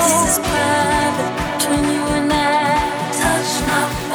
this is private between you and I. Touch my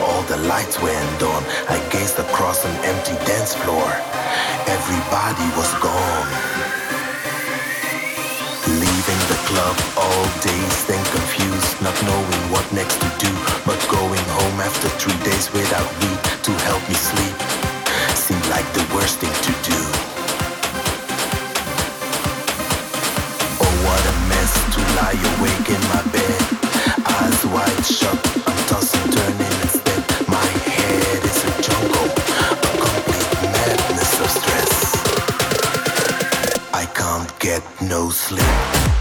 All the lights went on. I gazed across an empty dance floor. Everybody was gone. Leaving the club all dazed and confused, not knowing what next to do, but going home after three days without weed to help me sleep seemed like the worst thing to do. Oh, what a mess to lie awake in my bed, eyes wide shut, I'm tossing, turning. get no sleep.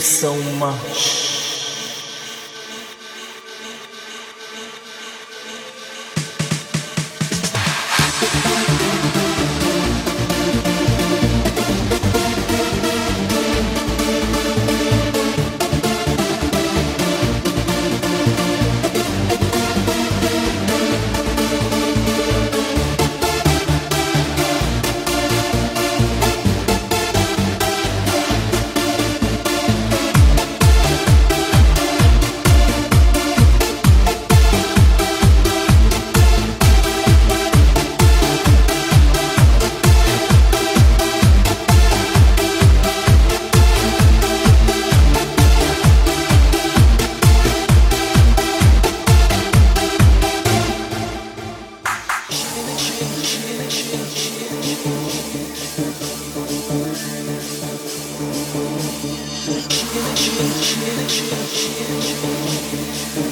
são Thank you.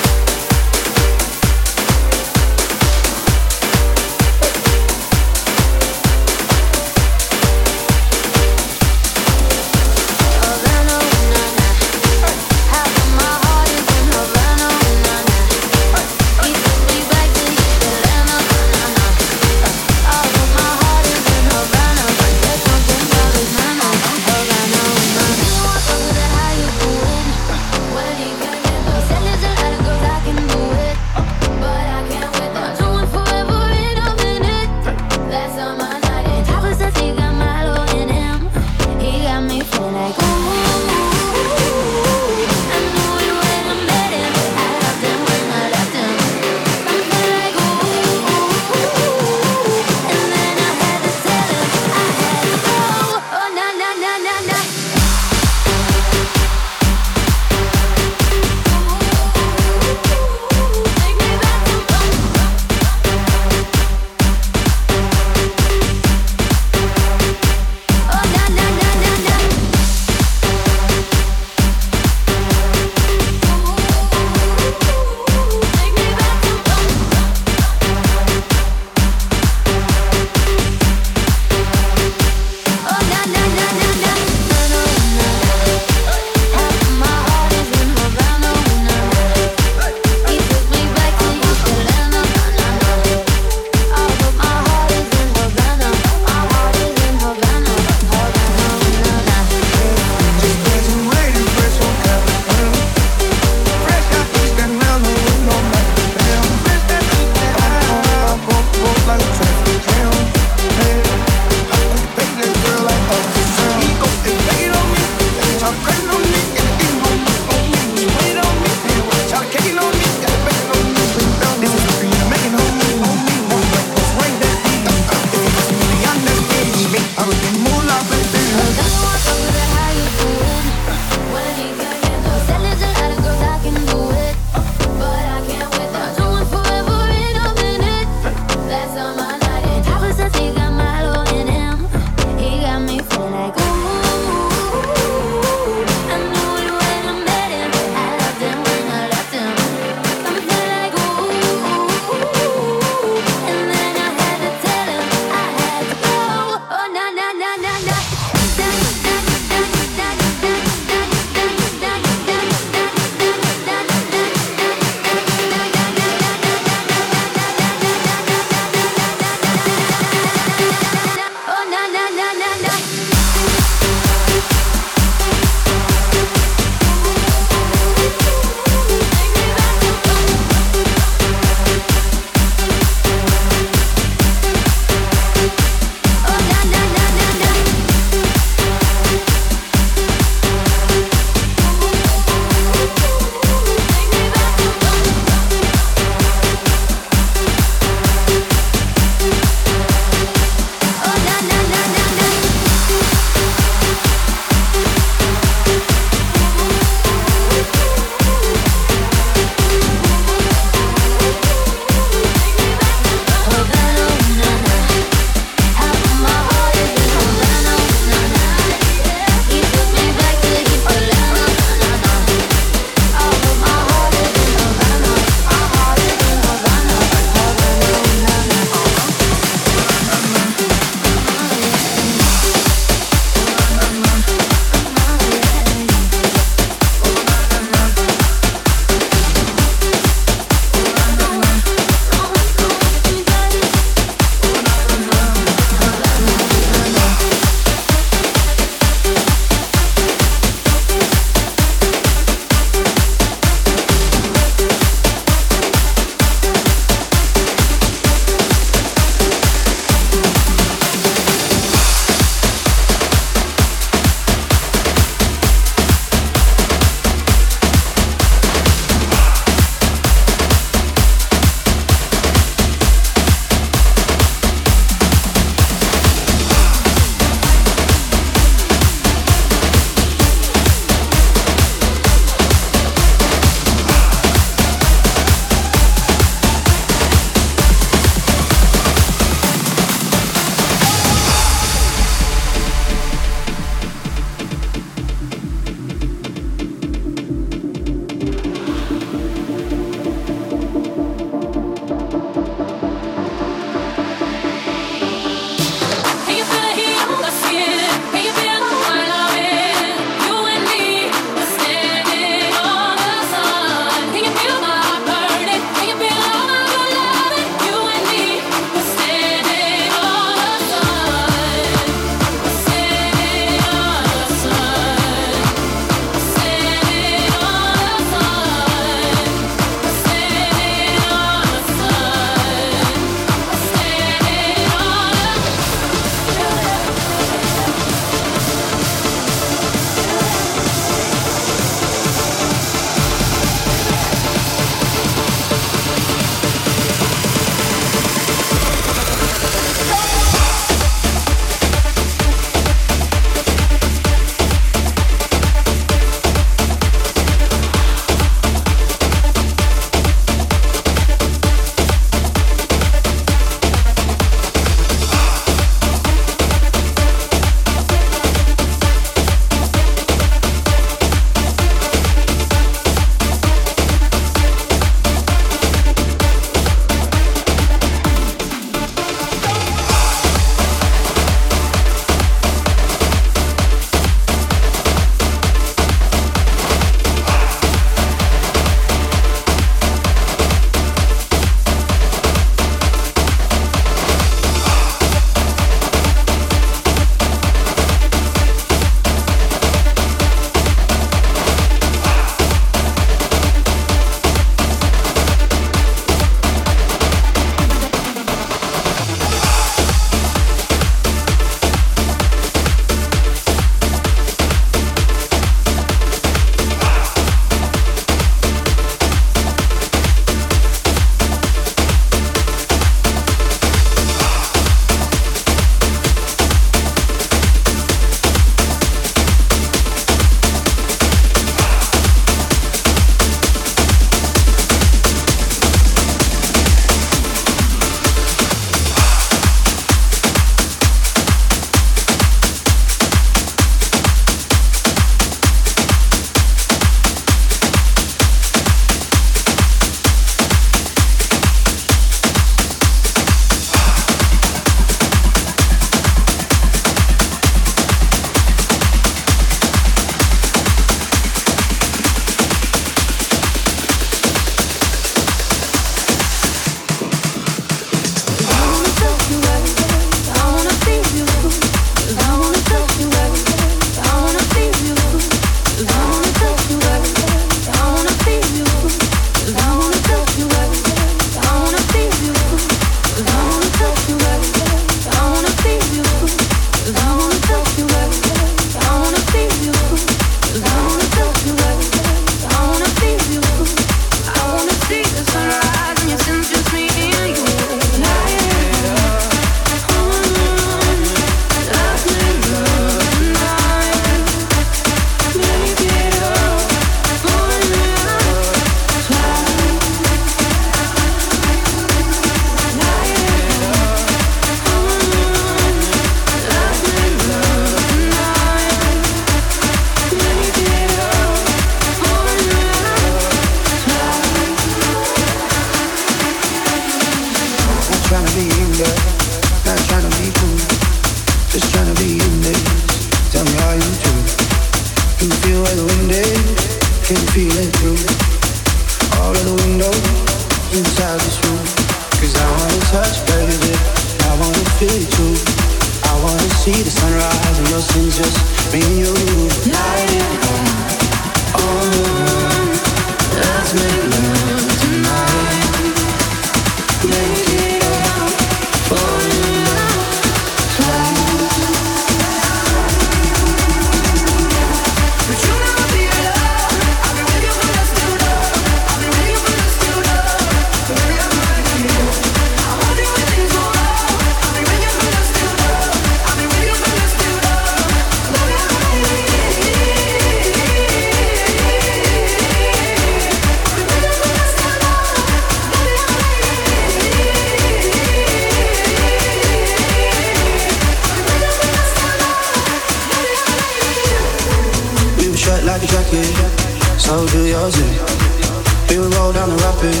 roll down the rapids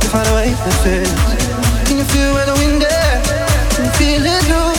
To find a way that fits Can you feel where the wind is? Can you feel it?